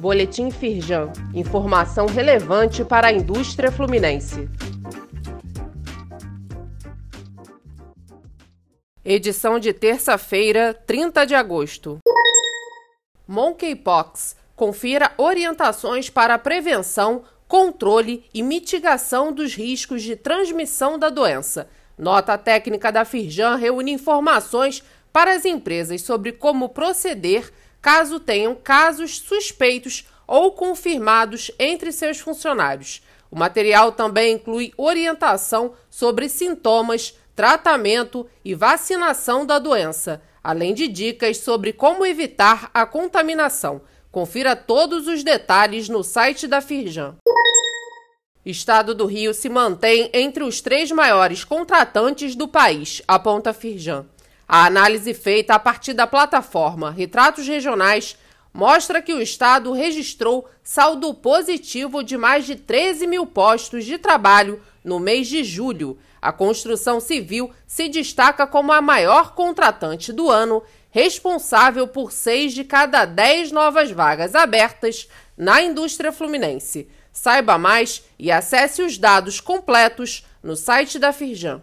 Boletim Firjan. Informação relevante para a indústria fluminense. Edição de terça-feira, 30 de agosto. Monkeypox. Confira orientações para a prevenção, controle e mitigação dos riscos de transmissão da doença. Nota técnica da Firjan reúne informações para as empresas sobre como proceder caso tenham casos suspeitos ou confirmados entre seus funcionários. O material também inclui orientação sobre sintomas, tratamento e vacinação da doença, além de dicas sobre como evitar a contaminação. Confira todos os detalhes no site da Firjan. Estado do Rio se mantém entre os três maiores contratantes do país, aponta Firjan. A análise feita a partir da plataforma Retratos Regionais mostra que o Estado registrou saldo positivo de mais de 13 mil postos de trabalho no mês de julho. A construção civil se destaca como a maior contratante do ano, responsável por seis de cada dez novas vagas abertas na indústria fluminense. Saiba mais e acesse os dados completos no site da Firjan.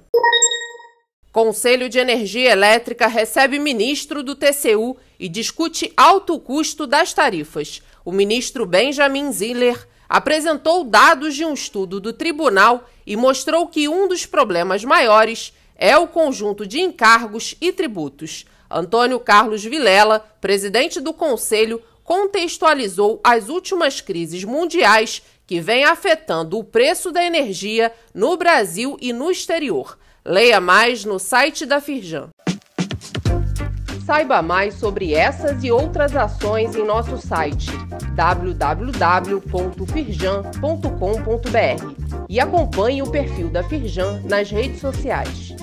Conselho de Energia Elétrica recebe ministro do TCU e discute alto custo das tarifas. O ministro Benjamin Ziller apresentou dados de um estudo do tribunal e mostrou que um dos problemas maiores é o conjunto de encargos e tributos. Antônio Carlos Vilela, presidente do conselho, contextualizou as últimas crises mundiais que vêm afetando o preço da energia no Brasil e no exterior. Leia mais no site da Firjan. Saiba mais sobre essas e outras ações em nosso site www.firjan.com.br e acompanhe o perfil da Firjan nas redes sociais.